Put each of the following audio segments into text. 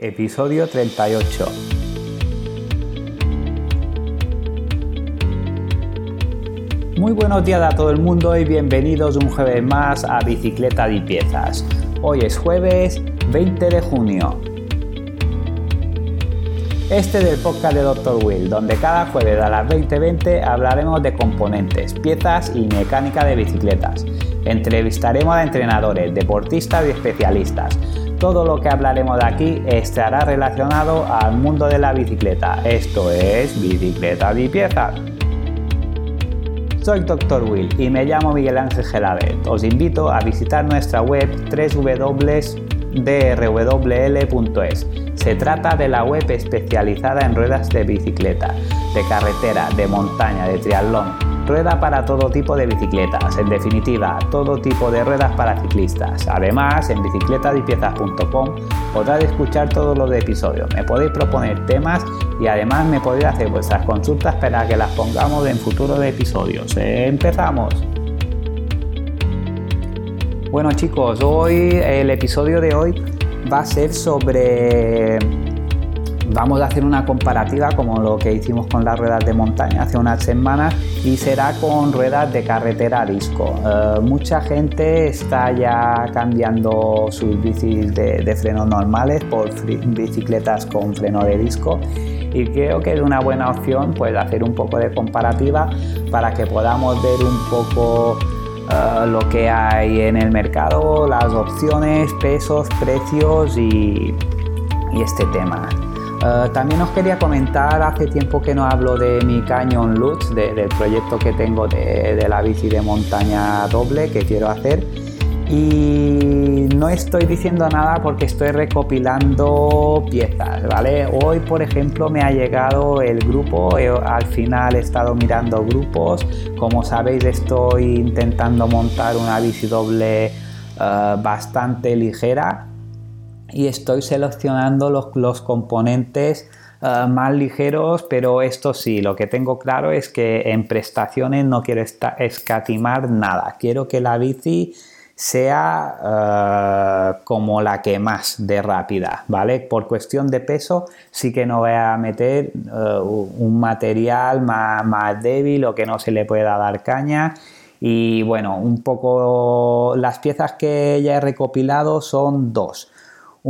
Episodio 38. Muy buenos días a todo el mundo y bienvenidos un jueves más a Bicicleta de Piezas. Hoy es jueves 20 de junio. Este es el podcast de Dr. Will, donde cada jueves a las 20:20 hablaremos de componentes, piezas y mecánica de bicicletas. Entrevistaremos a entrenadores, deportistas y especialistas todo lo que hablaremos de aquí estará relacionado al mundo de la bicicleta. Esto es Bicicleta de. Soy Dr. Will y me llamo Miguel Ángel Gelabet. Os invito a visitar nuestra web www.drwl.es. Se trata de la web especializada en ruedas de bicicleta, de carretera, de montaña, de triatlón Rueda para todo tipo de bicicletas, en definitiva, todo tipo de ruedas para ciclistas. Además, en bicicletadipiezas.com podrás escuchar todos los episodios, me podéis proponer temas y además me podéis hacer vuestras consultas para que las pongamos en futuros episodios. ¡Empezamos! Bueno chicos, hoy el episodio de hoy va a ser sobre Vamos a hacer una comparativa como lo que hicimos con las ruedas de montaña hace unas semanas y será con ruedas de carretera a disco. Eh, mucha gente está ya cambiando sus bicis de, frenos normales por bicicletas con freno de disco y creo que es una buena opción pues hacer un poco de comparativa para que podamos ver un poco eh, lo que hay en el mercado, las opciones, pesos, precios y este tema. Eh, también os quería comentar, hace tiempo que no hablo de mi Canyon Lutz, del proyecto que tengo de, la bici de montaña doble que quiero hacer. Y no estoy diciendo nada porque estoy recopilando piezas, ¿vale? Hoy, por ejemplo, me ha llegado el grupo, al final he estado mirando grupos. Como sabéis, estoy intentando montar una bici doble eh, bastante ligera y estoy seleccionando los, componentes eh, más ligeros, pero esto sí, lo que tengo claro es que en prestaciones no quiero escatimar nada. Quiero que la bici sea eh, como la que más de rápida, ¿vale? Por cuestión de peso sí que no voy a meter eh, un material más, más débil o que no se le pueda dar caña. Y bueno, un poco las piezas que ya he recopilado son dos.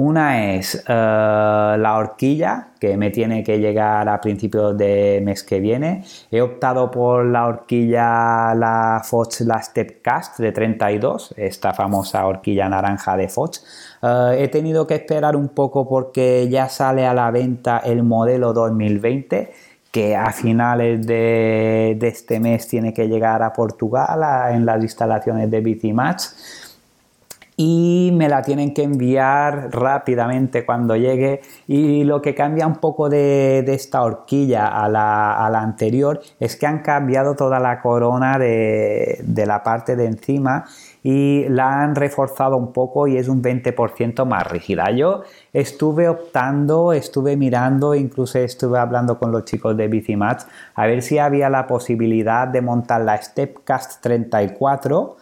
Una es eh, la horquilla, que me tiene que llegar a principios de mes que viene. He optado por la horquilla, la Fox, la Stepcast de 32, esta famosa horquilla naranja de Fox. Eh, he tenido que esperar un poco porque ya sale a la venta el modelo 2020 que a finales de, este mes tiene que llegar a Portugal en las instalaciones de Bicimatch y me la tienen que enviar rápidamente cuando llegue y lo que cambia un poco de, esta horquilla a la, anterior es que han cambiado toda la corona de, la parte de encima y la han reforzado un poco y es un 20% más rígida. Yo estuve optando, estuve mirando, incluso estuve hablando con los chicos de Bicimatch a ver si había la posibilidad de montar la Stepcast 34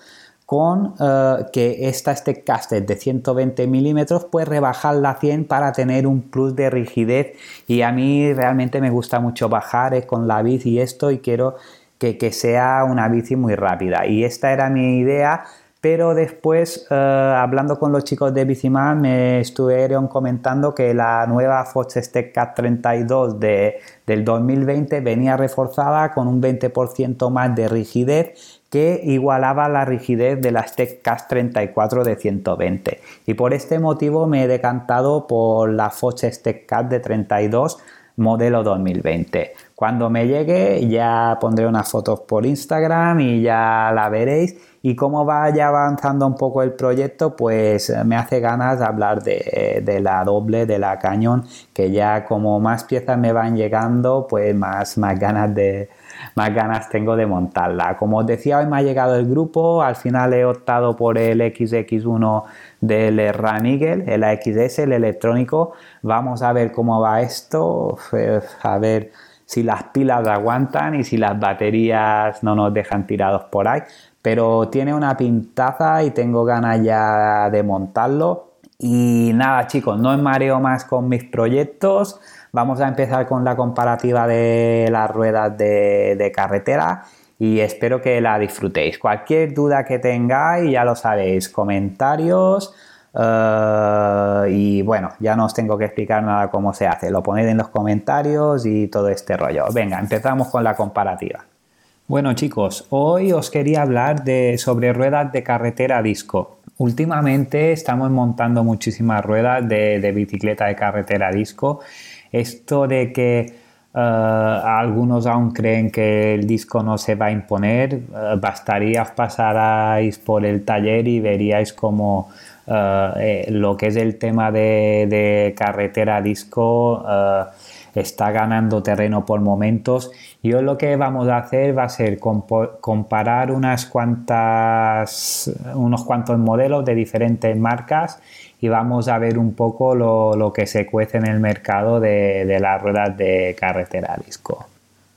con eh, que esta este caster de 120 milímetros puede rebajarla a 100 para tener un plus de rigidez. Y a mí realmente me gusta mucho bajar eh, con la bici esto y quiero que, sea una bici muy rápida. Y esta era mi idea pero después eh, hablando con los chicos de Biciman me estuvieron comentando que la nueva Fox Step Cat 32 de, del 2020 venía reforzada con un 20% más de rigidez igualaba la rigidez de la Steadcast 34 de 120 y por este motivo me he decantado por la Fox Steadcast de 32 modelo 2020. Cuando me llegue ya pondré unas fotos por Instagram y ya la veréis y como vaya avanzando un poco el proyecto pues me hace ganas de hablar de, de la doble, de la cañón que ya como más piezas me van llegando pues más, más ganas de, más ganas tengo de montarla. Como os decía, hoy me ha llegado el grupo, al final he optado por el XX1 del RAM Eagle, el AXS, el electrónico. Vamos a ver cómo va esto, a ver si las pilas aguantan y si las baterías no nos dejan tirados por ahí. Pero tiene una pintaza y tengo ganas ya de montarlo Y nada chicos, no me mareo más con mis proyectos. Vamos a empezar con la comparativa de las ruedas de, carretera y espero que la disfrutéis. Cualquier duda que tengáis, ya lo sabéis, comentarios. Eh, y bueno, ya no os tengo que explicar nada cómo se hace. Lo ponéis en los comentarios y todo este rollo. Venga, empezamos con la comparativa. Bueno chicos, hoy os quería hablar de, sobre ruedas de carretera disco. Últimamente estamos montando muchísimas ruedas de, bicicleta de carretera disco. Esto de que uh, algunos aún creen que el disco no se va a imponer, uh, bastaría pasarais por el taller y veríais como eh, lo que es el tema de carretera disco está ganando terreno por momentos. Y hoy lo que vamos a hacer va a ser comparar unas cuantas, unos cuantos modelos de diferentes marcas y vamos a ver un poco lo, que se cuece en el mercado de, las ruedas de carretera disco.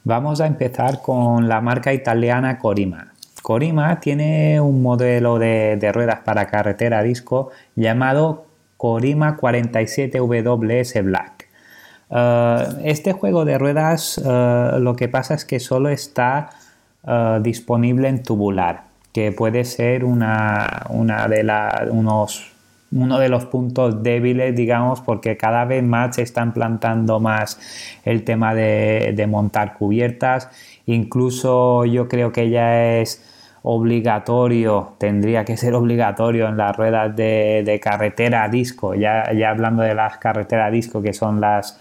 Vamos a empezar con la marca italiana Corima. Corima tiene un modelo de, de ruedas para carretera disco llamado Corima 47WS Black. Eh, este juego de ruedas eh, lo que pasa es que solo está eh, disponible en tubular, que puede ser una, de unos, uno de los puntos débiles, digamos, porque cada vez más se están plantando más el tema de, montar cubiertas. Incluso yo creo que ya es obligatorio, tendría que ser obligatorio en las ruedas de, carretera disco, ya, ya hablando de las carreteras disco que son las,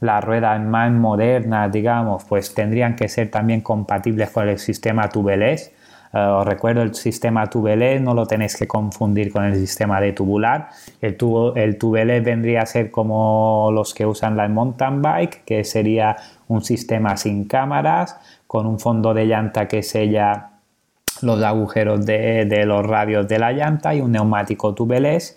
las ruedas más modernas, digamos, pues tendrían que ser también compatibles con el sistema tubeless. Eh, os recuerdo, el sistema tubeless no lo tenéis que confundir con el sistema de tubular. El, tubo, el tubeless vendría a ser como los que usan la mountain bike, que sería un sistema sin cámaras, con un fondo de llanta que sella los agujeros de, de los radios de la llanta y un neumático tubeless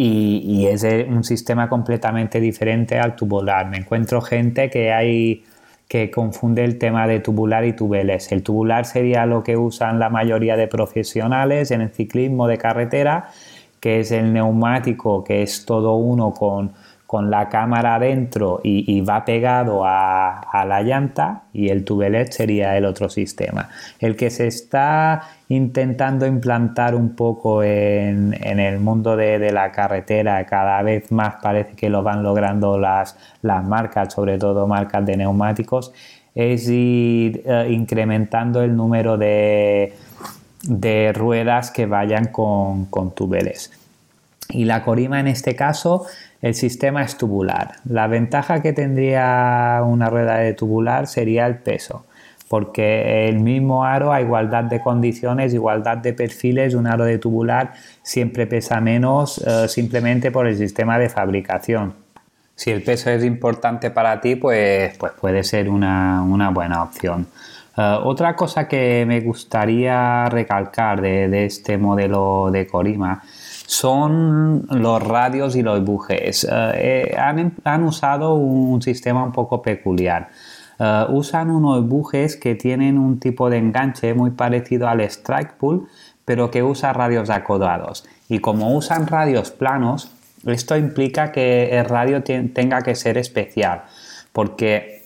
y, es un sistema completamente diferente al tubular. Me encuentro gente que hay que confunde el tema de tubular y tubeles. El tubular sería lo que usan la mayoría de profesionales en el ciclismo de carretera, que es el neumático, que es todo uno con con la cámara adentro y, va pegado a, la llanta y el tubelet sería el otro sistema. El que se está intentando implantar un poco en, el mundo de, la carretera, cada vez más parece que lo van logrando las, marcas, sobre todo marcas de neumáticos, es ir eh, incrementando el número de, ruedas que vayan con, con tubeles. Y la corima en este caso el sistema es tubular. La ventaja que tendría una rueda de tubular sería el peso, porque el mismo aro a igualdad de condiciones, igualdad de perfiles, un aro de tubular siempre pesa menos eh, simplemente por el sistema de fabricación. Si el peso es importante para ti, pues, pues puede ser una, buena opción. Eh, otra cosa que me gustaría recalcar de, de este modelo de Corima son los radios y los bujes. Eh, eh, han, usado un sistema un poco peculiar. Eh, usan unos bujes que tienen un tipo de enganche muy parecido al strike pull, pero que usa radios acodados. Y como usan radios planos, esto implica que el radio tenga que ser especial, porque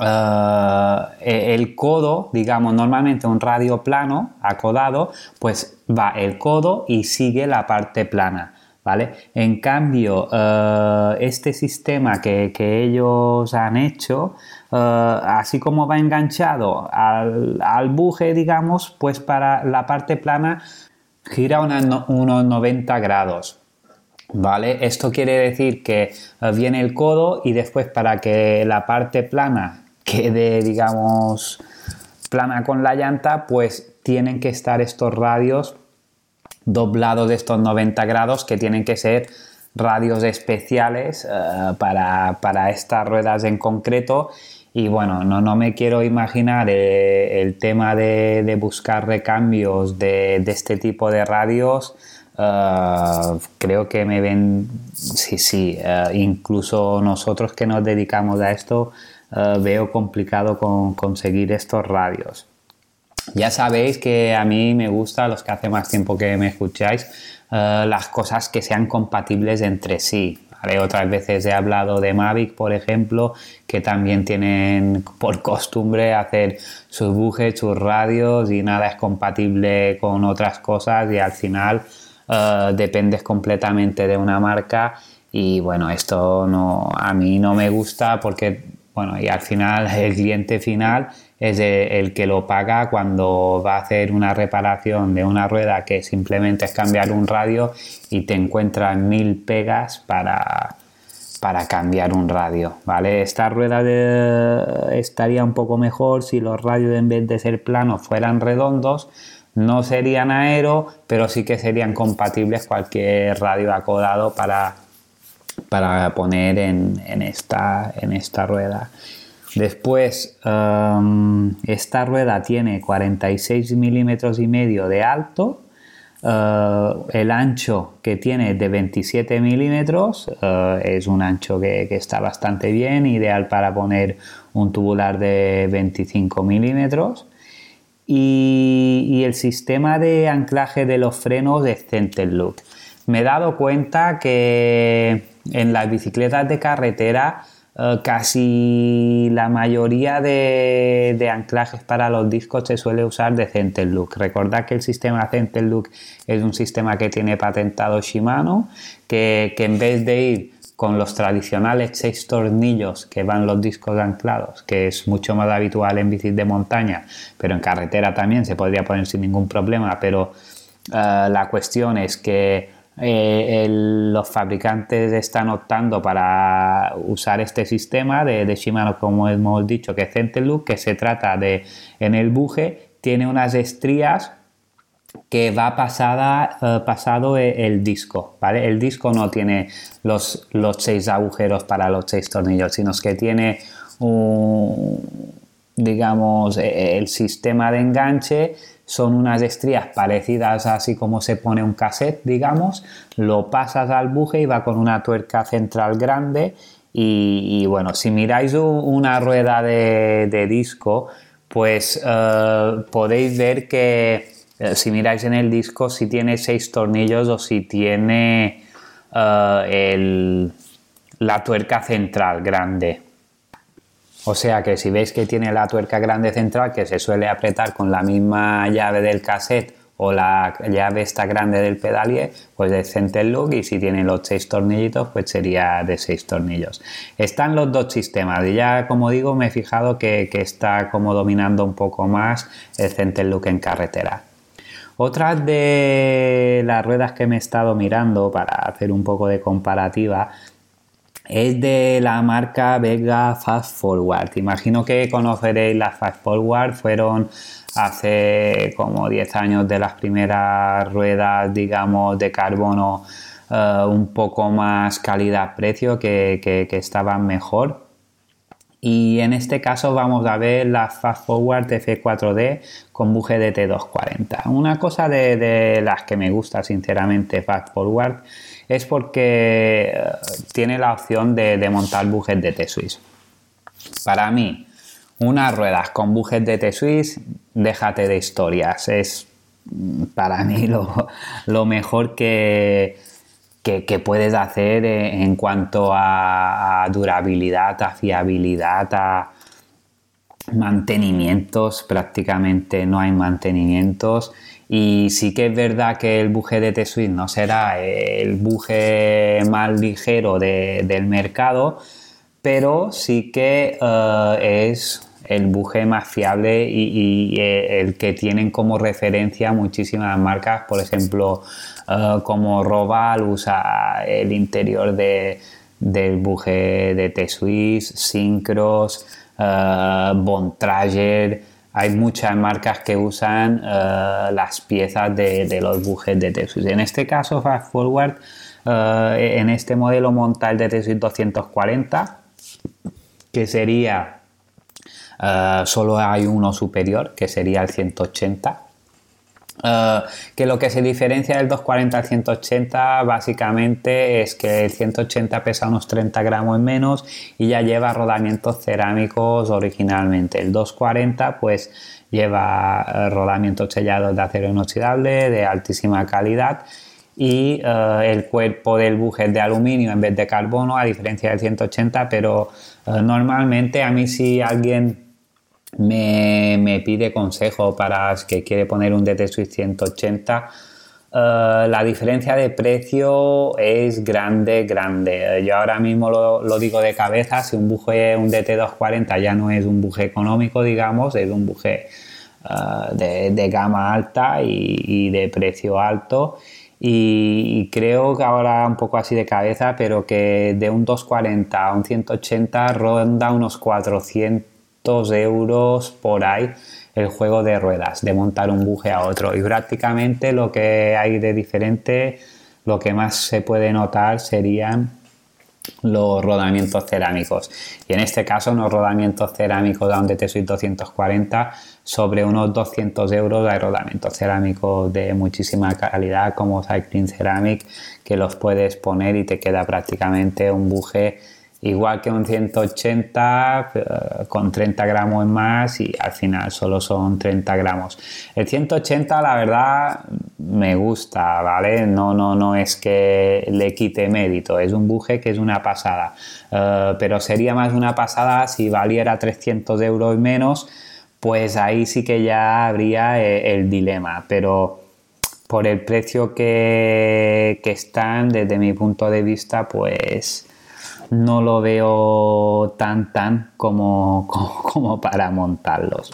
eh, el codo, digamos, normalmente un radio plano, acodado, pues va el codo y sigue la parte plana. ¿Vale? En cambio, eh, este sistema que, ellos han hecho, eh, así como va enganchado al, buje, digamos, pues para la parte plana gira unos 90 grados. ¿Vale? Esto quiere decir que viene el codo y después para que la parte plana quede, digamos, plana con la llanta, pues tienen que estar estos radios doblados de estos 90 grados que tienen que ser radios especiales eh, para, estas ruedas en concreto y bueno, no, no me quiero imaginar eh, el tema de, buscar recambios de, este tipo de radios. Eh, creo que me ven, sí, sí, incluso nosotros que nos dedicamos a esto, eh, veo complicado con conseguir estos radios. Ya sabéis que a mí me gusta, los que hace más tiempo que me escucháis, las cosas que sean compatibles entre sí. Otras veces he hablado de Mavic, por ejemplo, que también tienen por costumbre hacer sus bujes, sus radios y nada es compatible con otras cosas y al final uh, dependes completamente de una marca y bueno, esto no, a mí no me gusta porque bueno, y al final el cliente final es el que lo paga cuando va a hacer una reparación de una rueda que simplemente es cambiar un radio y te encuentras mil pegas para, para cambiar un radio, ¿vale? Esta rueda estaría un poco mejor si los radios en vez de ser planos fueran redondos, no serían aero, pero sí que serían compatibles cualquier radio acodado para para poner en, esta, en esta rueda. Después, um, esta rueda tiene 46 milímetros y medio de alto, uh, el ancho que tiene de 27 milímetros uh, es un ancho que, está bastante bien, ideal para poner un tubular de 25 milímetros. Y, el sistema de anclaje de los frenos es Center Look. Me he dado cuenta que en las bicicletas de carretera eh, casi la mayoría de, anclajes para los discos se suele usar de Center Look. Recordad que el sistema Center Look es un sistema que tiene patentado Shimano, que, en vez de ir con los tradicionales seis tornillos que van los discos anclados, que es mucho más habitual en bicis de montaña, pero en carretera también se podría poner sin ningún problema, pero eh, la cuestión es que eh, los fabricantes están optando para usar este sistema de, Shimano, como hemos dicho, que es Centerloop, que se trata de, en el buje, tiene unas estrías que va eh, pasado e, el, disco, ¿vale? El disco no tiene los, los seis agujeros para los seis tornillos, sino que tiene un, digamos, e, el sistema de enganche. Son unas estrías parecidas así como se pone un cassette, digamos, lo pasas al buje y va con una tuerca central grande. Y, bueno, si miráis una rueda de, disco, pues eh, podéis ver que eh, si miráis en el disco si tiene seis tornillos o si tiene eh, la tuerca central grande. O sea que si veis que tiene la tuerca grande central que se suele apretar con la misma llave del cassette o la llave esta grande del pedalier, pues de center look y si tiene los seis tornillitos, pues sería de seis tornillos. Están los dos sistemas y ya como digo me he fijado que, está como dominando un poco más el center look en carretera. Otras de las ruedas que me he estado mirando para hacer un poco de comparativa es de la marca Vega Fast Forward. Imagino que conoceréis las Fast Forward, fueron hace como 10 años de las primeras ruedas, digamos, de carbono eh, un poco más calidad-precio que, que, estaban mejor. Y en este caso vamos a ver la Fast Forward F4D con buje de T240. Una cosa de, las que me gusta sinceramente Fast Forward es porque eh, tiene la opción de, montar bujes de T-Swiss. Para mí, unas ruedas con bujes de T-Swiss, déjate de historias. Es mm, para mí lo, mejor que, que, puedes hacer en cuanto a, a durabilidad, a fiabilidad, a mantenimientos. Prácticamente no hay mantenimientos y sí que es verdad que el buje de T-Suite no será el buje más ligero del mercado, pero sí que eh, es el buje más fiable y, eh, el que tienen como referencia muchísimas marcas, por ejemplo, eh, como Roval usa el interior del buje de T-Swiss, Synchros, Bontrager, hay muchas marcas que usan eh, las piezas de, los bujes de T-Swiss. En este caso, Fast Forward, eh, en este modelo monta el de T-Swiss 240, que sería, eh, solo hay uno superior, que sería el 180 eh, que lo que se diferencia del 240 al 180 básicamente es que el 180 pesa unos 30 gramos menos y ya lleva rodamientos cerámicos originalmente. El 240 pues lleva eh, rodamientos sellados de acero inoxidable de altísima calidad y el cuerpo del buje es de aluminio en vez de carbono, a diferencia del 180, pero normalmente a mí si alguien me, pide consejo para que quiere poner un DT Switch 180, la diferencia de precio es grande, grande. Yo ahora mismo lo, digo de cabeza, si un buje, un DT240 ya no es un buje económico, digamos, es un buje eh, de, gama alta y, de precio alto. Y, creo que ahora un poco así de cabeza, pero que de un 240 a un 180 ronda unos 400 euros por ahí el juego de ruedas, de montar un buje a otro. Y prácticamente lo que hay de diferente, lo que más se puede notar serían los rodamientos cerámicos. Y en este caso, unos rodamientos cerámicos de un DT 240 sobre unos 200 euros hay rodamientos cerámicos de muchísima calidad como Cycling Ceramic que los puedes poner y te queda prácticamente un buje igual que un 180 eh, con 30 gramos más y al final solo son 30 gramos. El 180 la verdad me gusta, ¿vale? No, no, no es que le quite mérito, es un buje que es una pasada, eh, pero sería más una pasada si valiera 300 euros menos, pues ahí sí que ya habría eh, el dilema, pero por el precio que, que están, desde mi punto de vista, pues no lo veo tan tan como, como, para montarlos.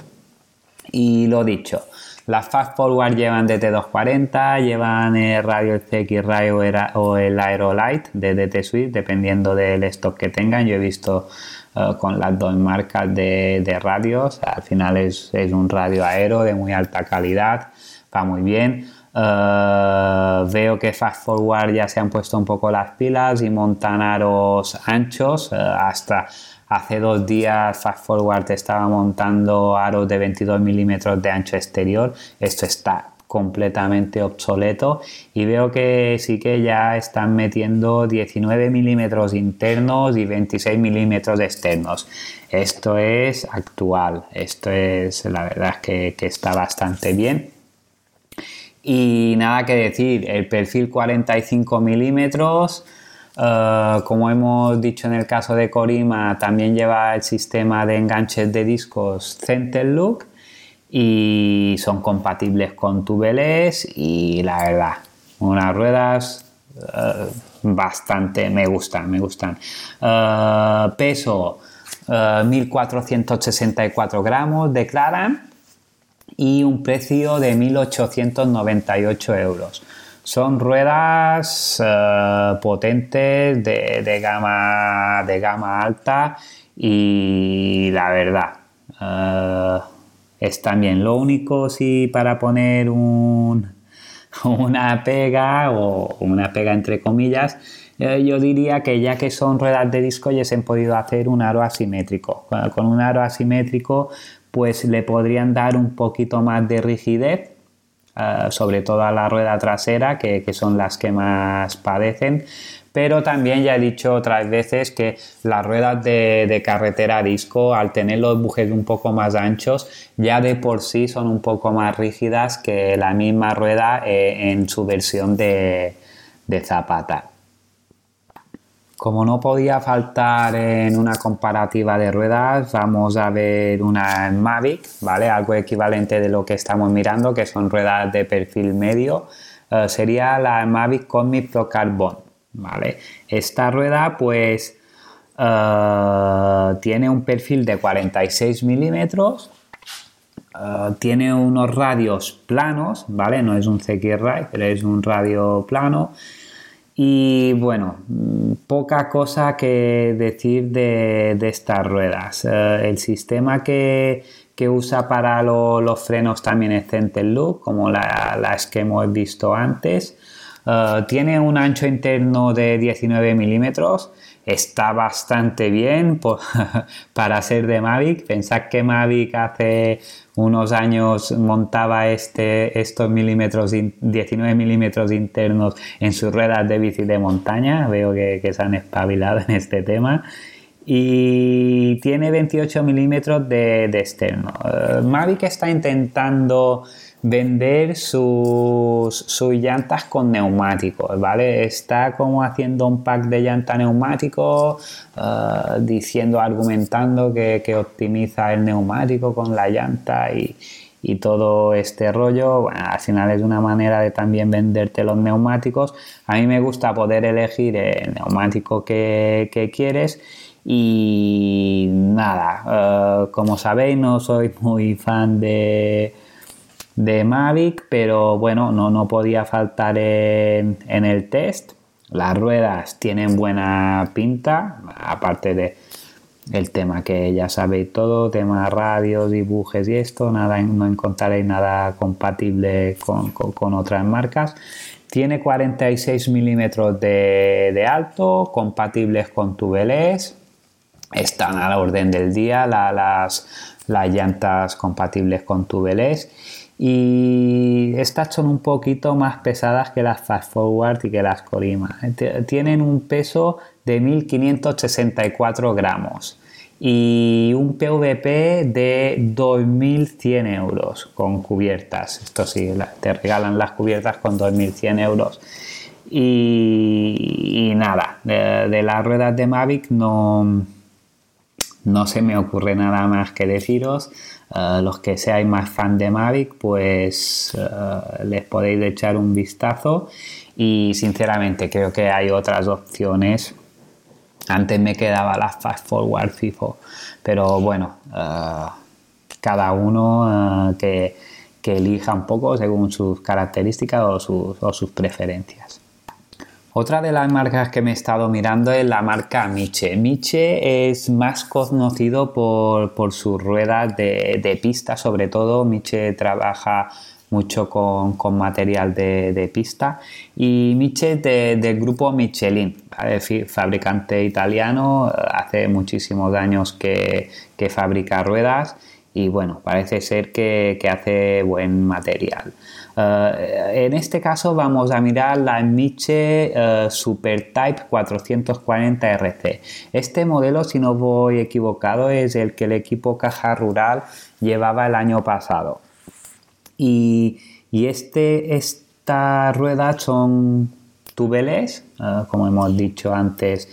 Y lo dicho, las Fast Forward llevan DT240, llevan el radio CX Ray o el Aerolite de DT Suite, dependiendo del stock que tengan. Yo he visto eh, con las dos marcas de, radios, al final es, es, un radio aero de muy alta calidad, va muy bien. Eh, veo que Fast Forward ya se han puesto un poco las pilas y montan aros anchos. Eh, hasta hace dos días Fast Forward estaba montando aros de 22 milímetros de ancho exterior. Esto está completamente obsoleto y veo que sí que ya están metiendo 19 milímetros internos y 26 milímetros externos. Esto es actual, esto es la verdad que, que está bastante bien y nada que decir, el perfil 45 milímetros, eh, como hemos dicho en el caso de Corima, también lleva el sistema de enganches de discos Center Look y son compatibles con tubeless y la verdad, unas ruedas eh, bastante me gustan, me gustan. Eh, peso 1464 gramos, declaran y un precio de 1.898 euros. Son ruedas eh, potentes de, gama, de gama alta y la verdad eh, están bien. Lo único si para poner un, una pega o una pega entre comillas, eh, yo diría que ya que son ruedas de disco ya se han podido hacer un aro asimétrico. Con un aro asimétrico pues le podrían dar un poquito más de rigidez, eh, sobre todo a la rueda trasera, que, son las que más padecen. Pero también ya he dicho otras veces que las ruedas de, carretera disco, al tener los bujes un poco más anchos, ya de por sí son un poco más rígidas que la misma rueda eh, en su versión de zapata. Como no podía faltar en una comparativa de ruedas, vamos a ver una Mavic, ¿vale? Algo equivalente de lo que estamos mirando, que son ruedas de perfil medio. Eh, sería la Mavic Comic Pro Carbon, ¿vale? Esta rueda, pues, eh, tiene un perfil de 46 milímetros, eh, tiene unos radios planos, ¿vale? No es un CX pero es un radio plano y bueno, poca cosa que decir de, estas ruedas. Eh, el sistema que, usa para los frenos también es Center Loop, como las que hemos visto antes. Eh, tiene un ancho interno de 19 milímetros está bastante bien para ser de Mavic. Pensad que Mavic hace unos años montaba este, estos milímetros, 19 milímetros internos en sus ruedas de bici de montaña. Veo que, se han espabilado en este tema. Y tiene 28 milímetros de, externo. Eh, Mavic está intentando vender sus, sus, llantas con neumáticos, ¿vale? Está como haciendo un pack de llanta neumático, eh, diciendo, argumentando que, que, optimiza el neumático con la llanta y, y todo este rollo. Bueno, al final es una manera de también venderte los neumáticos. A mí me gusta poder elegir el neumático que, que quieres. Y nada, eh, como sabéis, no soy muy fan de, de Mavic, pero bueno, no, no podía faltar en, en el test. Las ruedas tienen buena pinta, aparte de el tema que ya sabéis todo, tema radio, dibujes y esto, nada, no encontraréis nada compatible con, otras marcas. Tiene 46 milímetros de, de, alto, compatibles con tubeless. Están a la orden del día las, las llantas compatibles con tubeless y estas son un poquito más pesadas que las Fast Forward y que las Corima. Tienen un peso de 1564 gramos y un PVP de 2.100 euros con cubiertas. Esto sí, te regalan las cubiertas con 2.100 euros. Y, nada, de, las ruedas de Mavic no, no se me ocurre nada más que deciros. Eh, los que seáis más fan de Mavic, pues eh, les podéis echar un vistazo. Y sinceramente creo que hay otras opciones. Antes me quedaba la Fast Forward FIFO, pero bueno, eh, cada uno que, que, elija un poco según sus características o sus preferencias. Otra de las marcas que me he estado mirando es la marca Miche. Miche es más conocido por, por sus ruedas de, pista, sobre todo. Miche trabaja mucho con, material de, pista y Miche del grupo Michelin, fabricante italiano, hace muchísimos años que, que fabrica ruedas y bueno, parece ser que, hace buen material. Eh, en este caso vamos a mirar la Miche uh, Super Type 440 RC. Este modelo, si no voy equivocado, es el que el equipo Caja Rural llevaba el año pasado. Y, este, estas ruedas son tubeles, eh, como hemos dicho antes,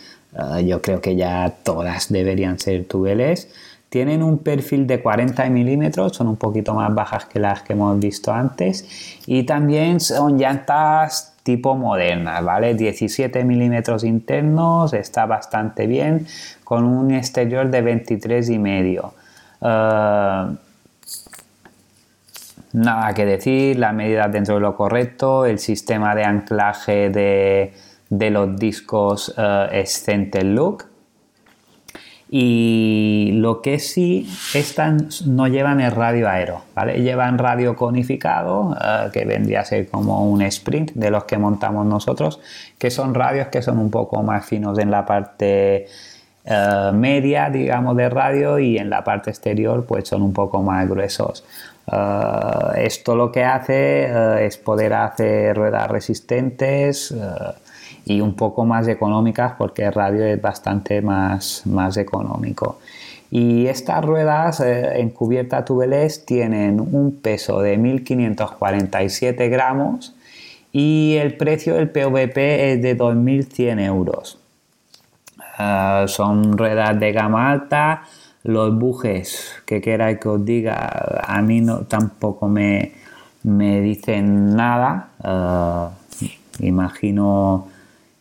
yo creo que ya todas deberían ser tubeles. Tienen un perfil de 40 milímetros, son un poquito más bajas que las que hemos visto antes. Y también son llantas tipo modernas, ¿vale? 17 milímetros internos, está bastante bien, con un exterior de 23 y medio. Eh, nada que decir, la medida dentro de lo correcto, el sistema de anclaje de, los discos uh, Look, y lo que sí, estas no llevan el radio aero, ¿vale? Llevan radio conificado, eh, que vendría a ser como un sprint de los que montamos nosotros, que son radios que son un poco más finos en la parte eh, media, digamos, de radio y en la parte exterior pues son un poco más gruesos. Eh, esto lo que hace es poder hacer ruedas resistentes, y un poco más económicas porque radio es bastante más, más económico. Y estas ruedas eh, en cubierta tubeless tienen un peso de 1547 gramos y el precio del PVP es de 2100 euros. Ah, son ruedas de gama alta, los bujes, que queráis que os diga, a mí tampoco me, me dicen nada. Ah, imagino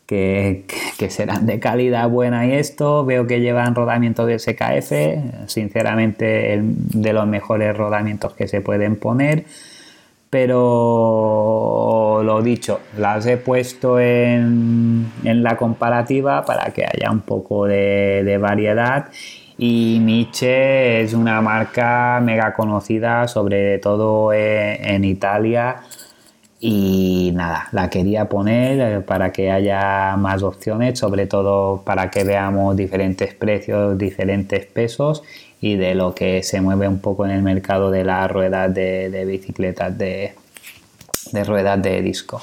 que, serán de calidad buena y esto. Veo que llevan rodamiento de SKF, sinceramente de los mejores rodamientos que se pueden poner. Pero lo dicho, las he puesto en, la comparativa para que haya un poco de, variedad. Y Miche es una marca mega conocida, sobre todo en Italia y nada, la quería poner eh, para que haya más opciones, sobre todo para que veamos diferentes precios, diferentes pesos y de lo que se mueve un poco en el mercado de las ruedas de, bicicletas de, de ruedas de disco.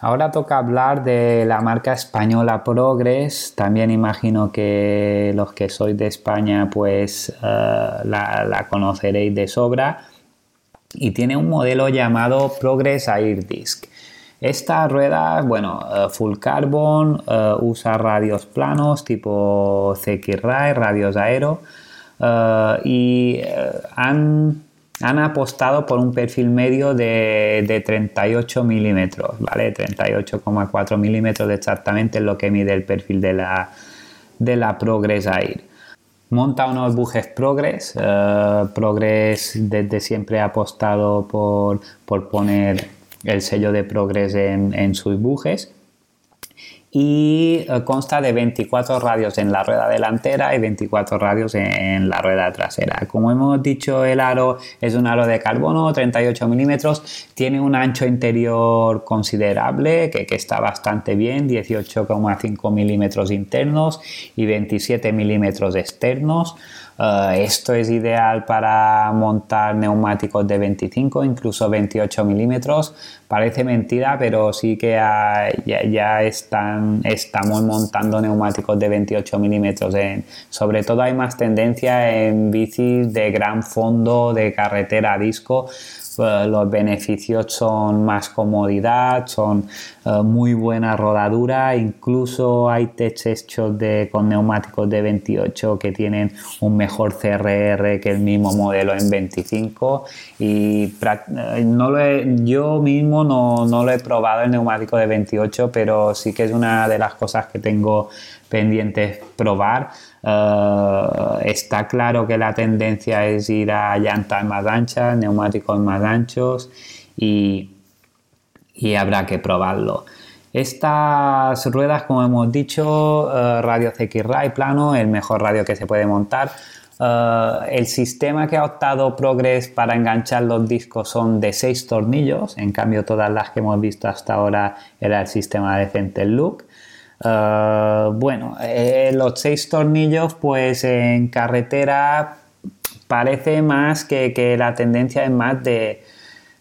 Ahora toca hablar de la marca española Progress. También imagino que los que sois de España pues eh, la, la, conoceréis de sobra y tiene un modelo llamado Progress Air Disc. Esta rueda, bueno, eh, full carbon, eh, usa radios planos tipo CX-Ray, radios aero eh, y han, apostado por un perfil medio de, 38 milímetros, ¿vale? 38,4 milímetros exactamente es lo que mide el perfil de la, de la Progress Air monta unos bujes Progress. Progress desde siempre ha apostado por, por poner el sello de Progress en, sus bujes y eh, consta de 24 radios en la rueda delantera y 24 radios en la rueda trasera. Como hemos dicho, el aro es un aro de carbono, 38 milímetros, tiene un ancho interior considerable que, que está bastante bien, 18,5 milímetros internos y 27 milímetros externos. Eh, esto es ideal para montar neumáticos de 25, incluso 28 milímetros. Parece mentira, pero sí que ya, están, estamos montando neumáticos de 28 milímetros. sobre todo hay más tendencia en bicis de gran fondo, de carretera a disco eh, los beneficios son más comodidad, son eh, muy buena rodadura, incluso hay tech hechos de, con neumáticos de 28 que tienen un mejor CRR que el mismo modelo en 25 y eh, no lo yo mismo no, no lo he probado el neumático de 28 pero sí que es una de las cosas que tengo pendientes probar eh, está claro que la tendencia es ir a llantas más anchas, neumáticos más anchos y, habrá que probarlo. Estas ruedas, como hemos dicho, uh, radio CX-Ray plano, el mejor radio que se puede montar. Eh, el sistema que ha optado Progress para enganchar los discos son de 6 tornillos, en cambio todas las que hemos visto hasta ahora era el sistema de Center Look. Ah, bueno, eh, los seis tornillos, pues en carretera parece más que, la tendencia es más de,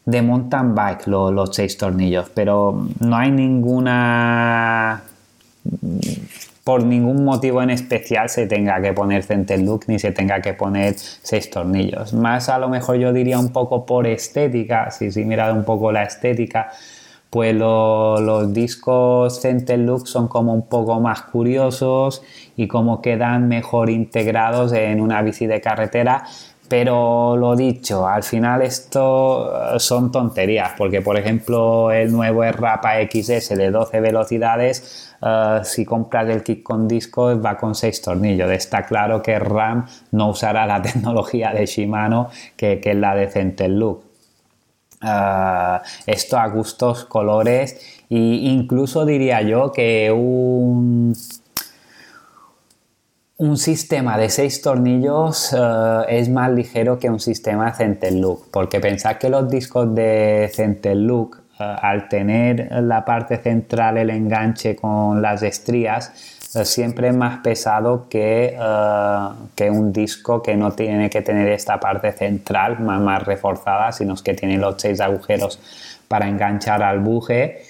mountain bike, los seis tornillos, pero no hay ninguna por ningún motivo en especial se tenga que poner center look ni se tenga que poner seis tornillos. Más a lo mejor yo diría un poco por estética, si si mirado un poco la estética, pues los discos Center Look son como un poco más curiosos y como quedan mejor integrados en una bici de carretera. Pero lo dicho, al final esto eh, son tonterías, porque por ejemplo el nuevo Rapa XS de 12 velocidades, eh, si compras el kit con discos va con 6 tornillos. Está claro que RAM no usará la tecnología de Shimano que, que es la de Center Look. Ah, esto a gustos, colores e incluso diría yo que un, un sistema de seis tornillos ah, es más ligero que un sistema Center Look, porque pensad que los discos de Center Look, ah, al tener la parte central el enganche con las estrías, siempre más pesado que, eh, que, un disco que no tiene que tener esta parte central más, reforzada, sino que tiene los seis agujeros para enganchar al buje.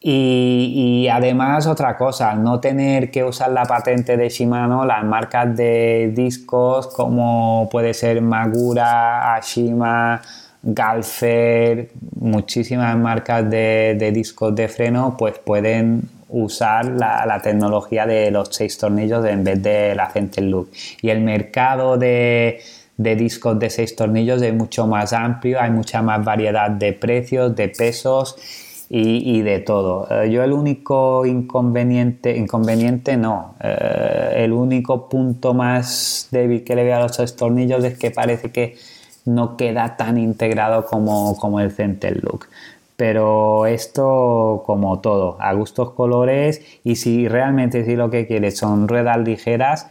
Y, y, además otra cosa, no tener que usar la patente de Shimano, las marcas de discos como puede ser Magura, Ashima, Galfer, muchísimas marcas de, de discos de freno, pues pueden usar la, tecnología de los seis tornillos en vez de la Center Look. Y el mercado de, discos de seis tornillos es mucho más amplio, hay mucha más variedad de precios, de pesos y, de todo. Eh, yo el único inconveniente, inconveniente no, eh, el único punto más débil que le veo a los seis tornillos es que parece que no queda tan integrado como, como el Center Look pero esto como todo, a gustos colores y si realmente si lo que quieres son ruedas ligeras,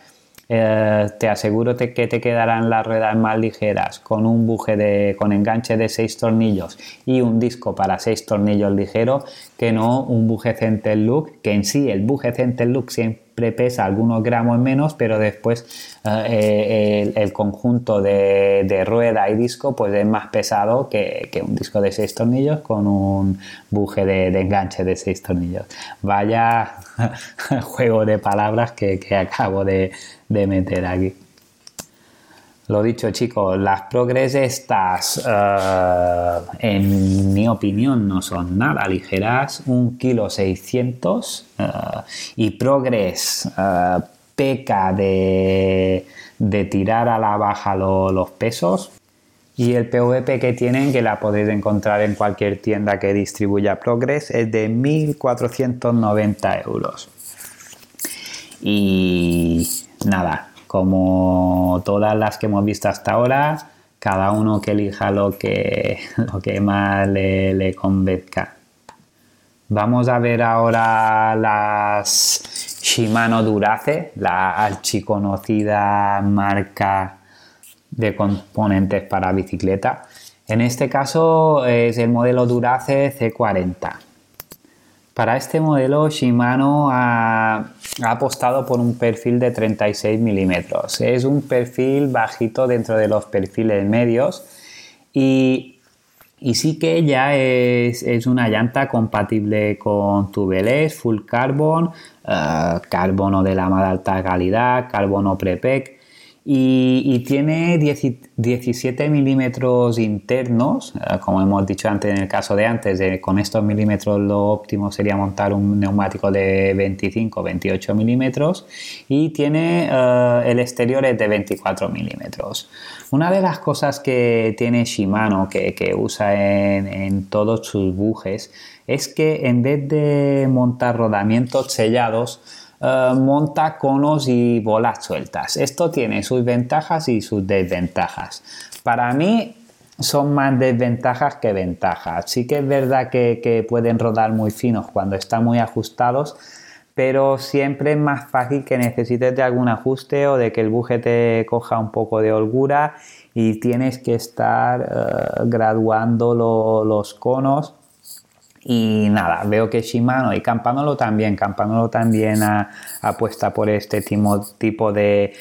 eh, te aseguro que te quedarán las ruedas más ligeras con un buje de, con enganche de 6 tornillos y un disco para 6 tornillos ligeros que no un buje Center Look, que en sí el buje Center Look siempre pesa algunos gramos menos, pero después eh, el, conjunto de, rueda y disco pues es más pesado que, un disco de 6 tornillos con un buje de, enganche de 6 tornillos. Vaya juego de palabras que, acabo de, meter aquí. Lo dicho, chicos, las Progress estas, eh, en mi opinión, no son nada ligeras. Un kilo 600 eh, y Progress eh, peca de, tirar a la baja los pesos. Y el PVP que tienen, que la podéis encontrar en cualquier tienda que distribuya Progress, es de 1.490 euros. Y nada, como todas las que hemos visto hasta ahora, cada uno que elija lo que, lo que más le, le convenzca. Vamos a ver ahora las Shimano Durace, la archiconocida marca de componentes para bicicleta. En este caso es el modelo Durace C40. Para este modelo Shimano ha, apostado por un perfil de 36 milímetros. Es un perfil bajito dentro de los perfiles medios y, sí que ya es, una llanta compatible con tubeless, full carbon, uh, carbono de la más alta calidad, carbono prepec y, tiene 17 milímetros internos, eh, como hemos dicho antes en el caso de antes, con estos milímetros lo óptimo sería montar un neumático de 25 28 milímetros y tiene eh, el exterior es de 24 milímetros. Una de las cosas que tiene Shimano que, usa en todos sus bujes es que en vez de montar rodamientos sellados, eh, monta conos y bolas sueltas. Esto tiene sus ventajas y sus desventajas. Para mí son más desventajas que ventajas. Sí que es verdad que, pueden rodar muy finos cuando están muy ajustados, pero siempre es más fácil que necesites de algún ajuste o de que el buje te coja un poco de holgura y tienes que estar eh, graduando los conos y nada, veo que Shimano y Campanolo también, Campanolo también apuesta por este tipo, de,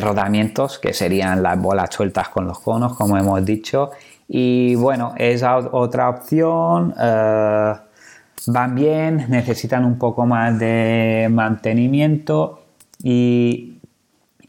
rodamientos que serían las bolas sueltas con los conos, como hemos dicho. Y bueno, es otra opción. Eh, van bien, necesitan un poco más de mantenimiento y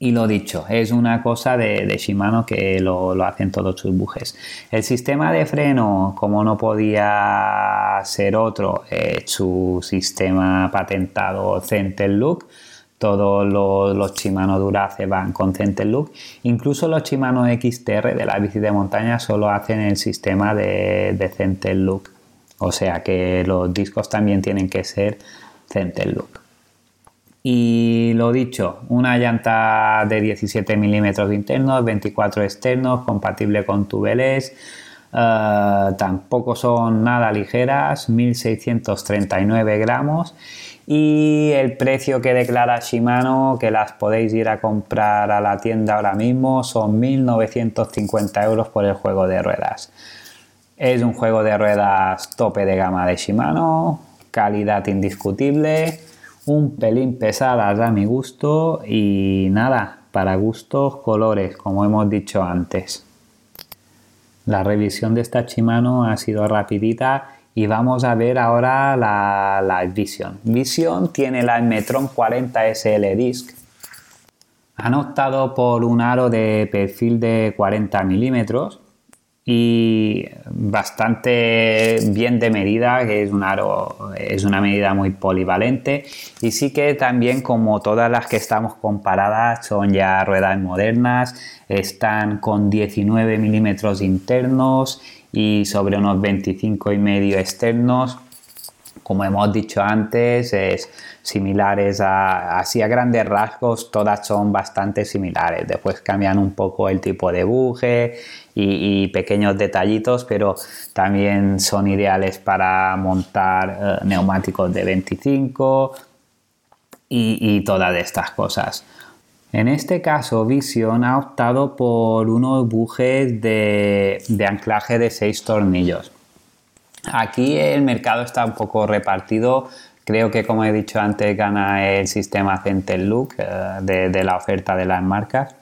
y lo dicho, es una cosa de, Shimano que lo, lo, hacen todos sus bujes. El sistema de freno, como no podía ser otro, es su sistema patentado Center Look. Todos los, Shimano Durace van con Center Look. Incluso los Shimano XTR de la bici de montaña solo hacen el sistema de, de Center Look. O sea que los discos también tienen que ser Center Look. Y lo dicho, una llanta de 17 milímetros internos, 24 externos, compatible con tubeles. Eh, tampoco son nada ligeras, 1639 gramos. Y el precio que declara Shimano, que las podéis ir a comprar a la tienda ahora mismo, son 1950 euros por el juego de ruedas. Es un juego de ruedas tope de gama de Shimano, calidad indiscutible un pelín pesadas a mi gusto y nada, para gustos colores, como hemos dicho antes. La revisión de esta Shimano ha sido rapidita y vamos a ver ahora la, la Vision. Vision tiene la Metron 40 SL Disc. Han optado por un aro de perfil de 40 milímetros y bastante bien de medida, que es un aro, es una medida muy polivalente. Y sí que también como todas las que estamos comparadas son ya ruedas modernas, están con 19 milímetros internos y sobre unos 25 y medio externos, como hemos dicho antes, es similares a, así a grandes rasgos, todas son bastante similares. Después cambian un poco el tipo de buje y, pequeños detallitos, pero también son ideales para montar eh, neumáticos de 25 y, todas estas cosas. En este caso, Vision ha optado por unos bujes de, de anclaje de 6 tornillos. Aquí el mercado está un poco repartido Creo que, como he dicho antes, gana el sistema Center Look eh, de, la oferta de las marcas.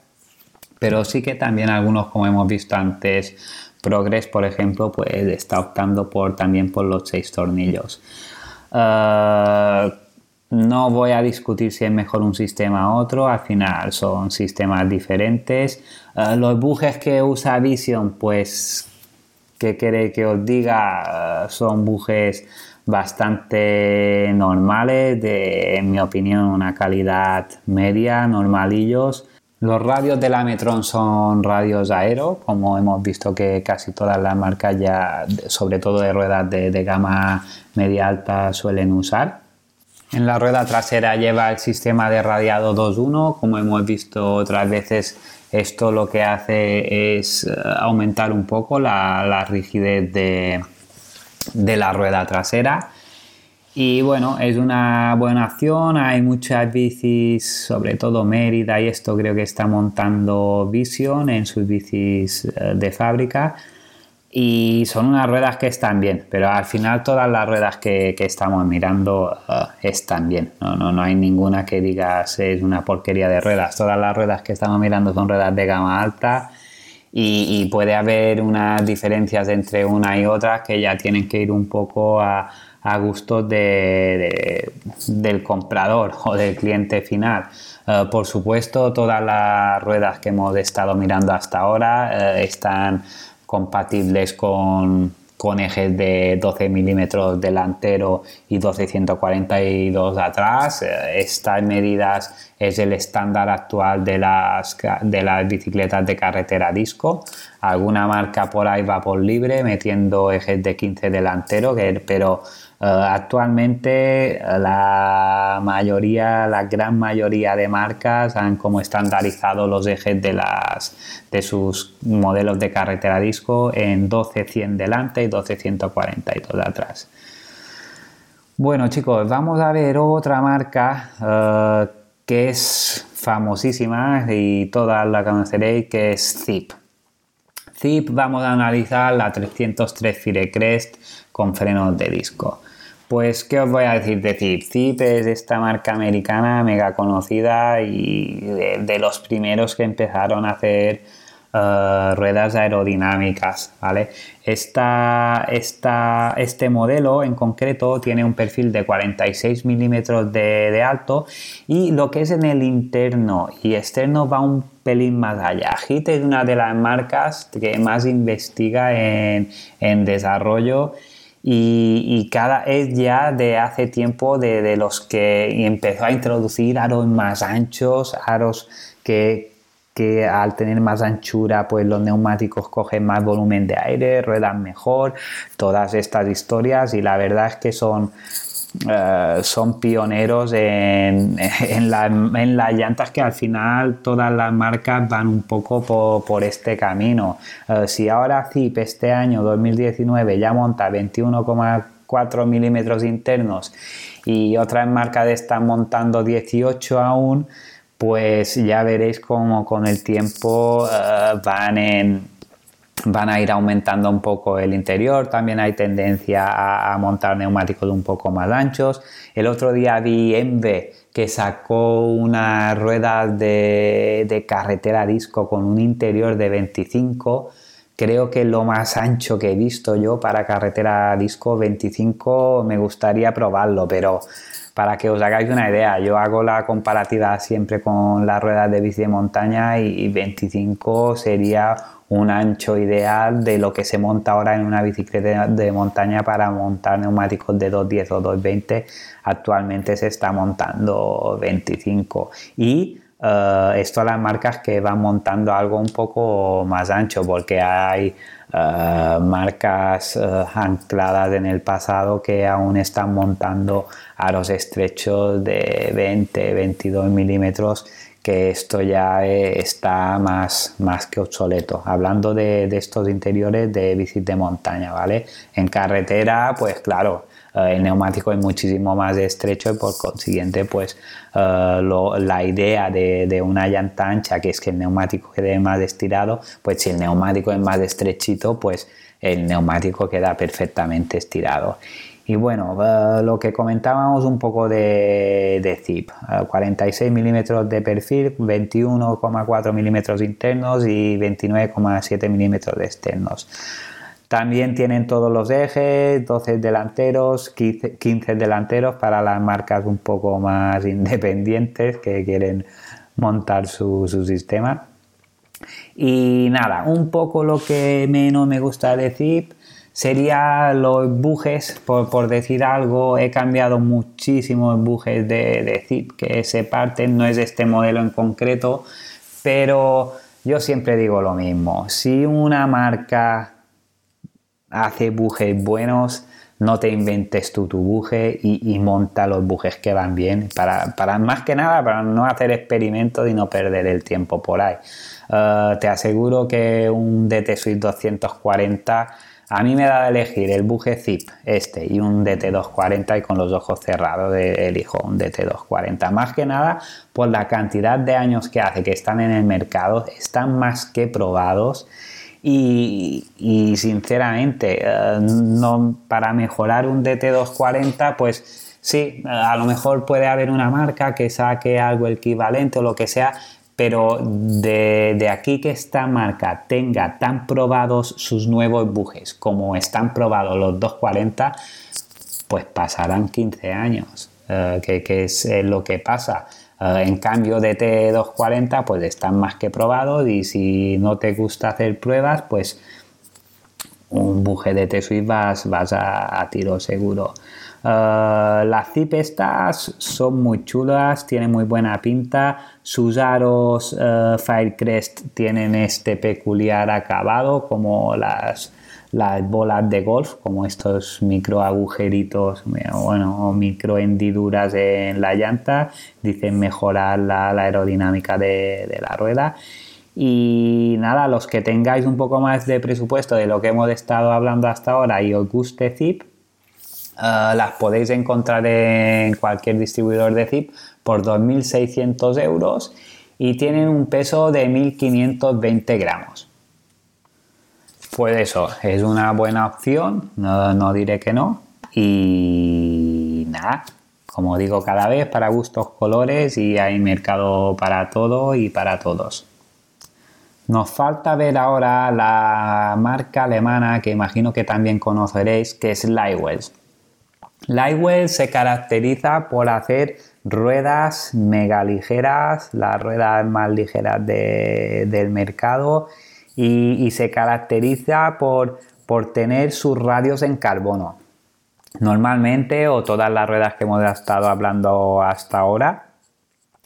Pero sí que también algunos, como hemos visto antes, Progress, por ejemplo, pues está optando por, también por los seis tornillos. Eh, no voy a discutir si es mejor un sistema u otro, al final son sistemas diferentes. Eh, los bujes que usa Vision, pues, ¿qué quiere que os diga? Eh, son bujes bastante normales, de, en mi opinión, una calidad media, normalillos. Los radios de la Metron son radios aero, como hemos visto que casi todas las marcas ya, sobre todo de ruedas de, de gama media alta, suelen usar. En la rueda trasera lleva el sistema de radiado 2.1, como hemos visto otras veces esto lo que hace es eh, aumentar un poco la, rigidez de, la rueda trasera. Y bueno, es una buena opción. Hay muchas bicis, sobre todo Mérida, y esto creo que está montando Vision en sus bicis eh, de fábrica y son unas ruedas que están bien, pero al final todas las ruedas que, estamos mirando uh, están bien. No, no, no, hay ninguna que digas es una porquería de ruedas. Todas las ruedas que estamos mirando son ruedas de gama alta y, puede haber unas diferencias entre una y otra que ya tienen que ir un poco a, a gusto de, del comprador o del cliente final. Uh, por supuesto, todas las ruedas que hemos estado mirando hasta ahora uh, están compatibles con, ejes de 12 milímetros delantero y 1242 atrás. Eh, estas medidas es el estándar actual de las, de las bicicletas de carretera disco. Alguna marca por ahí va por libre metiendo ejes de 15 delantero, pero eh, actualmente eh, la mayoría, la gran mayoría de marcas han como estandarizado los ejes de, las, de sus modelos de carretera disco en 12-100 delante y 12-142 de atrás. Bueno chicos, vamos a ver otra marca eh, que es famosísima y todas la conoceréis, que es Zip. Zip vamos a analizar la 303 Firecrest con frenos de disco. Pues, ¿qué os voy a decir de Zip? Zip es esta marca americana mega conocida y de, los primeros que empezaron a hacer eh, ruedas aerodinámicas, ¿vale? Esta, este modelo en concreto tiene un perfil de 46 milímetros de, alto y lo que es en el interno y externo va un pelín más allá. HIT es una de las marcas que más investiga en, en desarrollo y, cada es ya de hace tiempo de, los que empezó a introducir aros más anchos, aros que, que al tener más anchura pues los neumáticos cogen más volumen de aire, ruedan mejor, todas estas historias y la verdad es que son eh, son pioneros en, en, las llantas que al final todas las marcas van un poco por, este camino. Eh, si ahora Zip este año 2019 ya monta 21,4 milímetros internos y otras marcas están montando 18 aún, pues ya veréis cómo con el tiempo eh, van en van a ir aumentando un poco el interior, también hay tendencia a, montar neumáticos un poco más anchos. El otro día vi Enve que sacó una rueda de, de carretera disco con un interior de 25 creo que lo más ancho que he visto yo para carretera disco 25 me gustaría probarlo, pero para que os hagáis una idea, yo hago la comparativa siempre con las ruedas de bici de montaña y 25 sería un ancho ideal de lo que se monta ahora en una bicicleta de montaña para montar neumáticos de 210 o 220 actualmente se está montando 25 y uh, esto las marcas que van montando algo un poco más ancho porque hay eh, marcas eh, ancladas en el pasado que aún están montando aros estrechos de 20 22 milímetros que esto ya eh, está más, más que obsoleto. Hablando de, estos interiores de bicis de montaña, ¿vale? En carretera, pues claro, eh, el neumático es muchísimo más estrecho y por consiguiente, pues eh, la idea de, de, una llanta ancha, que es que el neumático quede más estirado, pues si el neumático es más estrechito, pues el neumático queda perfectamente estirado. Y bueno, eh, lo que comentábamos un poco de, zip, 46 eh, milímetros de perfil, 21,4 milímetros internos y 29,7 milímetros de externos. También tienen todos los ejes, 12 delanteros, 15, delanteros para las marcas un poco más independientes que quieren montar su, sistema. Y nada, un poco lo que menos me gusta decir sería los bujes, por, decir algo, he cambiado muchísimos bujes de, de zip que se parten, no es este modelo en concreto, pero yo siempre digo lo mismo, si una marca hace bujes buenos, no te inventes tú tu buje y, monta los bujes que van bien, para, para, más que nada para no hacer experimentos y no perder el tiempo por ahí. Eh, te aseguro que un DT Suite 240 a mí me da de elegir el buje zip este y un DT240 y con los ojos cerrados elijo un DT240. Más que nada por la cantidad de años que hace que están en el mercado, están más que probados y, sinceramente eh, no, para mejorar un DT240 pues sí, a lo mejor puede haber una marca que saque algo equivalente o lo que sea, pero de, aquí que esta marca tenga tan probados sus nuevos bujes como están probados los 240, pues pasarán 15 años, eh, que, es eh, lo que pasa. Eh, en cambio de T240 pues están más que probados y si no te gusta hacer pruebas pues un buje de T-Swift vas, a tiro seguro. Eh, las zip estas son muy chulas, tienen muy buena pinta. Sus aros uh, Firecrest tienen este peculiar acabado, como las, las bolas de golf, como estos micro agujeritos, bueno, o micro hendiduras en la llanta. Dicen mejorar la, aerodinámica de, de la rueda. Y nada, los que tengáis un poco más de presupuesto de lo que hemos estado hablando hasta ahora y os guste Zip, eh, las podéis encontrar en cualquier distribuidor de zip por 2.600 euros y tienen un peso de 1.520 gramos. Pues eso, es una buena opción, no, diré que no. Y nada, como digo cada vez, para gustos colores y hay mercado para todo y para todos. Nos falta ver ahora la marca alemana que imagino que también conoceréis, que es Lightwell. Lightwell se caracteriza por hacer ruedas mega ligeras, las ruedas más ligeras del mercado y, se caracteriza por, por tener sus radios en carbono. Normalmente, o todas las ruedas que hemos estado hablando hasta ahora,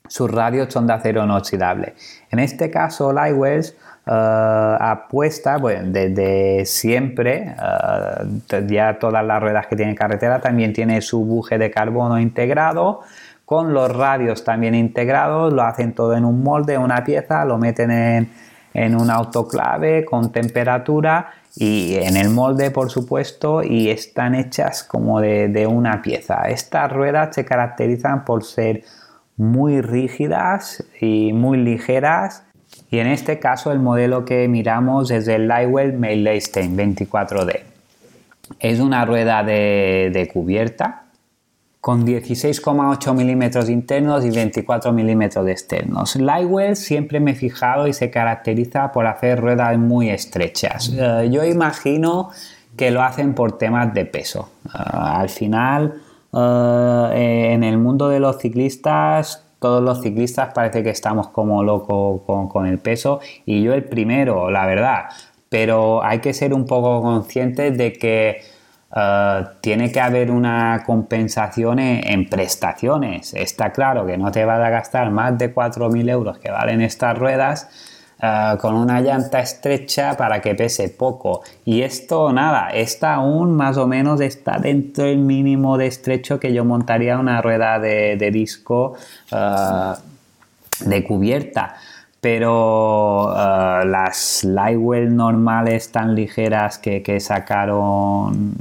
sus radios son de acero inoxidable. En este caso, Lightwells uh, apuesta, bueno, desde siempre, uh, ya todas las ruedas que tiene carretera también tiene su buje de carbono integrado, con los radios también integrados, lo hacen todo en un molde, una pieza, lo meten en, un autoclave con temperatura y en el molde por supuesto y están hechas como de una pieza. Estas ruedas se caracterizan por ser muy rígidas y muy ligeras y en este caso el modelo que miramos es el Lightwell Meilestein 24D. Es una rueda de, cubierta con 16,8 milímetros internos y 24 milímetros externos. Lightwell siempre me he fijado y se caracteriza por hacer ruedas muy estrechas. Eh, yo imagino que lo hacen por temas de peso. Eh, al final, eh, en el mundo de los ciclistas, todos los ciclistas parece que estamos como locos con, el peso y yo el primero, la verdad. Pero hay que ser un poco conscientes de que eh, tiene que haber una compensación en, prestaciones. Está claro que no te vas a gastar más de 4.000 euros que valen estas ruedas eh, con una llanta estrecha para que pese poco. Y esto nada, está aún más o menos está dentro del mínimo de estrecho que yo montaría una rueda de, disco eh, de cubierta. Pero eh, las Lightwell normales tan ligeras que sacaron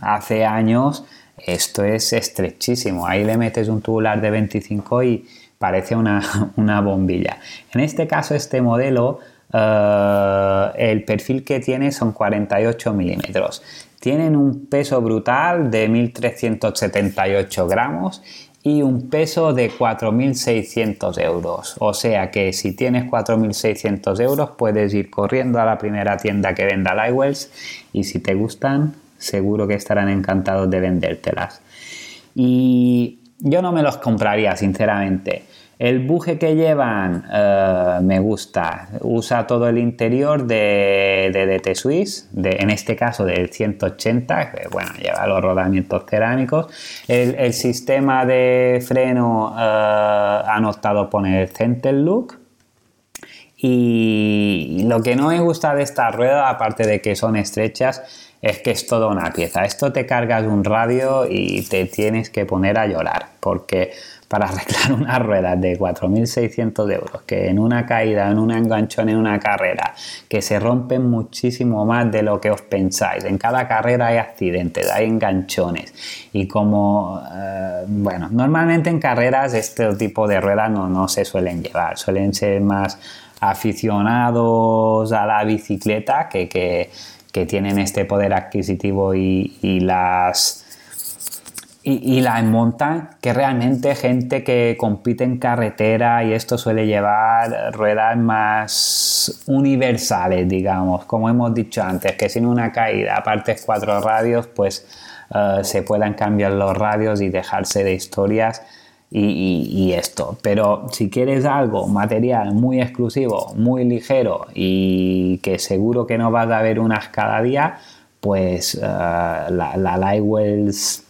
hace años, esto es estrechísimo. Ahí le metes un tubular de 25 y, parece una, bombilla. En este caso, este modelo, eh, el perfil que tiene son 48 milímetros. Tienen un peso brutal de 1378 gramos y un peso de 4.600 euros. O sea que si tienes 4.600 euros puedes ir corriendo a la primera tienda que venda Lightwells y si te gustan seguro que estarán encantados de vendértelas. Y yo no me los compraría sinceramente. El buje que llevan eh, me gusta. Usa todo el interior de, DT Swiss, en este caso del 180, que bueno, lleva los rodamientos cerámicos. El, sistema de freno eh, han optado poner Center Look. Y lo que no me gusta de esta rueda, aparte de que son estrechas, es que es toda una pieza. Esto te cargas un radio y te tienes que poner a llorar, porque para arreglar una rueda de 4.600 euros, que en una caída, en un enganchón, en una carrera, que se rompen muchísimo más de lo que os pensáis. En cada carrera hay accidentes, hay enganchones. Y como, eh, bueno, normalmente en carreras este tipo de ruedas no, no se suelen llevar, suelen ser más aficionados a la bicicleta que, que, tienen este poder adquisitivo y las y, la montan que realmente gente que compite en carretera y esto suele llevar ruedas más universales, digamos, como hemos dicho antes, que sin una caída, aparte cuatro radios, pues eh, se puedan cambiar los radios y dejarse de historias y, y, esto. Pero si quieres algo, material muy exclusivo, muy ligero y que seguro que no vas a ver unas cada día, pues uh, la, la Lightwells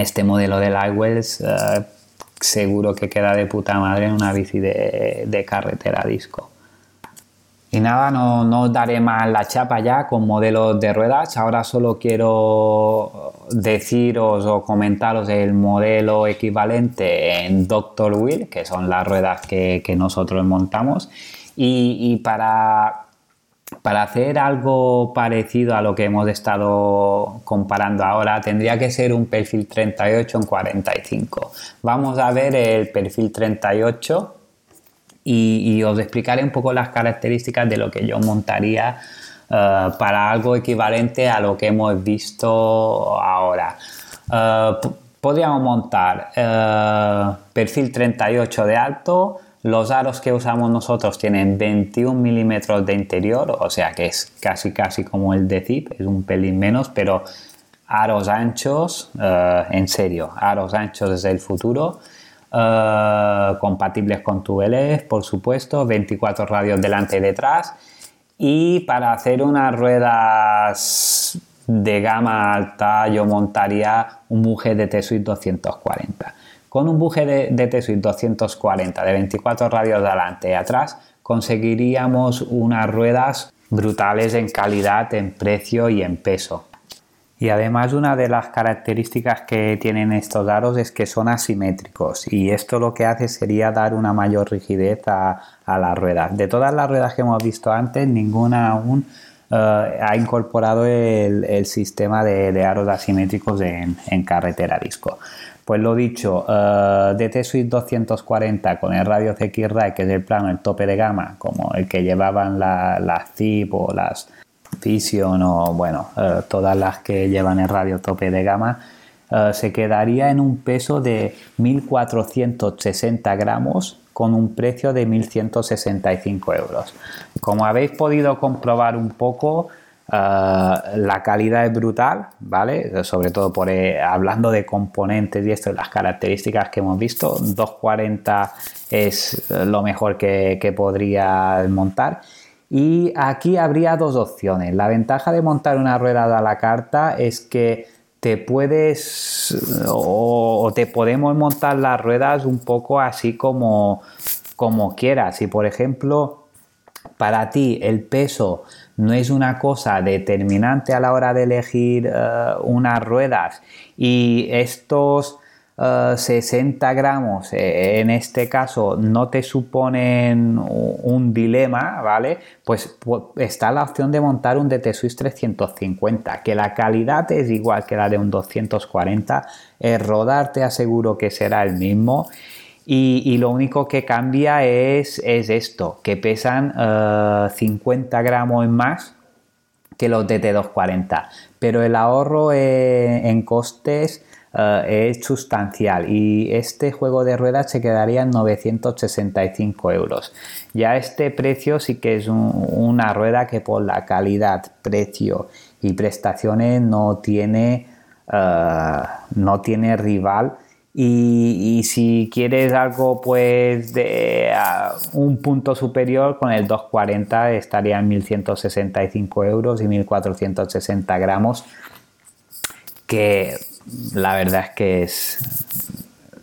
este modelo de Lightwells uh, seguro que queda de puta madre en una bici de, de carretera disco. Y nada, no, no, os daré más la chapa ya con modelos de ruedas. Ahora solo quiero deciros o comentaros el modelo equivalente en Doctor Wheel, que son las ruedas que, nosotros montamos. Y para para hacer algo parecido a lo que hemos estado comparando ahora, tendría que ser un perfil 38 en 45. Vamos a ver el perfil 38 y, os explicaré un poco las características de lo que yo montaría eh, para algo equivalente a lo que hemos visto ahora. Eh, podríamos montar uh, perfil 38 de alto, los aros que usamos nosotros tienen 21 milímetros de interior, o sea que es casi casi como el de Zip, es un pelín menos, pero aros anchos, eh, en serio, aros anchos desde el futuro, eh, compatibles con tu por supuesto, 24 radios delante y detrás. Y para hacer unas ruedas de gama alta yo montaría un Muge de T-Suite 240. Con un buje de, T-Suite 240 de 24 radios de adelante y atrás conseguiríamos unas ruedas brutales en calidad, en precio y en peso. Y además una de las características que tienen estos aros es que son asimétricos y esto lo que hace sería dar una mayor rigidez a, las ruedas. De todas las ruedas que hemos visto antes, ninguna aún eh, ha incorporado el, sistema de, aros asimétricos en carretera disco. Pues lo dicho, uh, DT Suite 240 con el radio CX-Ray, que es el plano, el tope de gama, como el que llevaban las la ZIP o las Vision o bueno, eh, todas las que llevan el radio tope de gama, eh, se quedaría en un peso de 1460 gramos con un precio de 1165 euros. Como habéis podido comprobar un poco, Ah, la calidad es brutal, ¿vale? Sobre todo por eh, hablando de componentes y esto, las características que hemos visto. 240 es eh, lo mejor que, que podría montar. Y aquí habría dos opciones. La ventaja de montar una rueda a la carta es que te puedes o, te podemos montar las ruedas un poco así como, como quieras. Si por ejemplo para ti el peso no es una cosa determinante a la hora de elegir eh, unas ruedas. Y estos 60 eh, gramos eh, en este caso no te suponen un dilema, ¿vale? Pues, está la opción de montar un DT Swiss 350, que la calidad es igual que la de un 240, el rodar te aseguro que será el mismo y, lo único que cambia es, esto, que pesan 50 eh, gramos más que los de T240. Pero el ahorro en costes eh, es sustancial y este juego de ruedas se quedaría en 965 euros. Ya este precio sí que es una rueda que por la calidad, precio y prestaciones no tiene, eh, no tiene rival. Y, si quieres algo pues de un punto superior con el 240 estaría en 1165 euros y 1460 gramos que la verdad es que es,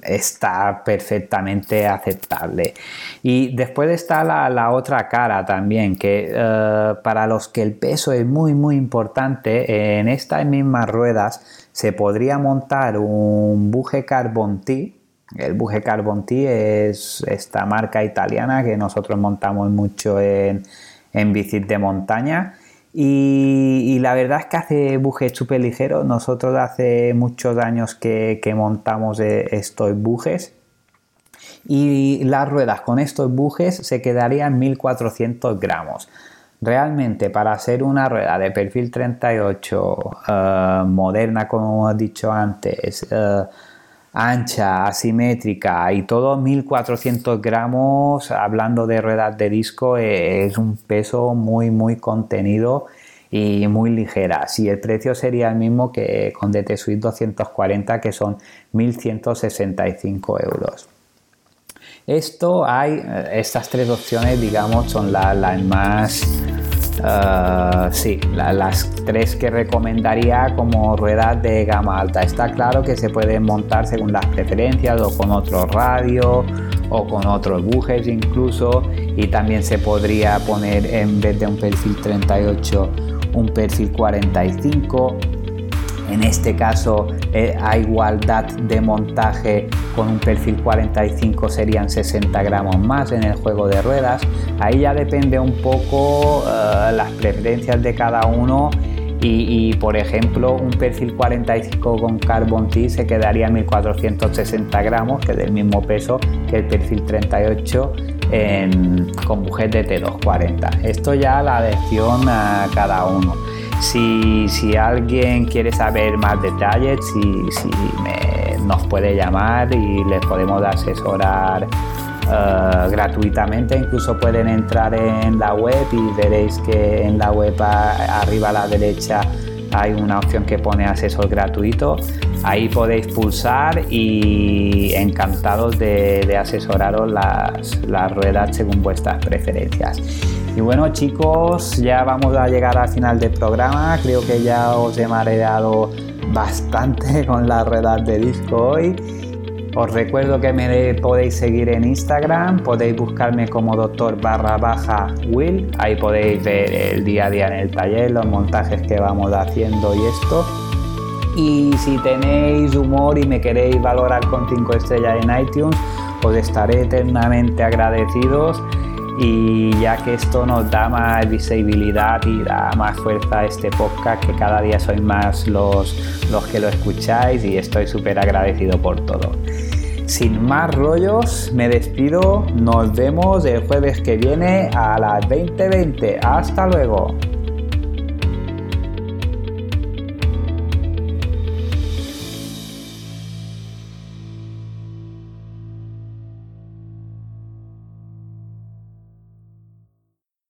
está perfectamente aceptable. Y después está la, otra cara también, que eh, para los que el peso es muy muy importante, en estas mismas ruedas se podría montar un buje Carbon T. El buje Carbon T es esta marca italiana que nosotros montamos mucho en, en bicis de montaña y, la verdad es que hace bujes súper ligeros. Nosotros hace muchos años que, montamos eh, estos bujes. Y las ruedas con estos bujes se quedarían 1400 gramos. Realmente para hacer una rueda de perfil 38 eh, moderna, como he dicho antes, eh, ancha, asimétrica y todo 1400 gramos, hablando de ruedas de disco, eh, es un peso muy, muy contenido y muy ligera. Si el precio sería el mismo que con DT Suite 240, que son 1165 euros. Esto hay, eh, estas tres opciones, digamos, son las más Ah, sí, las tres que recomendaría como ruedas de gama alta. Está claro que se pueden montar según las preferencias o con otro radio o con otros bujes incluso y también se podría poner en vez de un perfil 38 un perfil 45 en este caso, eh, a igualdad de montaje con un perfil 45 serían 60 gramos más en el juego de ruedas. Ahí ya depende un poco eh, las preferencias de cada uno y, por ejemplo un perfil 45 con Carbon T se quedaría 1460 gramos, que es del mismo peso que el perfil 38 con bujet de T240. Esto ya la adhesión a cada uno. Si, alguien quiere saber más detalles, si, si nos puede llamar y les podemos asesorar eh, gratuitamente. Incluso pueden entrar en la web y veréis que en la web arriba a la derecha hay una opción que pone asesor gratuito. Ahí podéis pulsar y encantados de, asesoraros las, las ruedas según vuestras preferencias. Y bueno chicos, ya vamos a llegar al final del programa. Creo que ya os he mareado bastante con las ruedas de disco hoy. Os recuerdo que me podéis seguir en Instagram, podéis buscarme como doctor barra baja Will, ahí podéis ver el día a día en el taller, los montajes que vamos haciendo y esto. Y si tenéis humor y me queréis valorar con 5 estrellas en iTunes, os estaré eternamente agradecidos y ya que esto nos da más visibilidad y da más fuerza a este podcast, que cada día sois más los, los que lo escucháis y estoy súper agradecido por todo. Sin más rollos, me despido, nos vemos el jueves que viene a las 20:20. Hasta luego.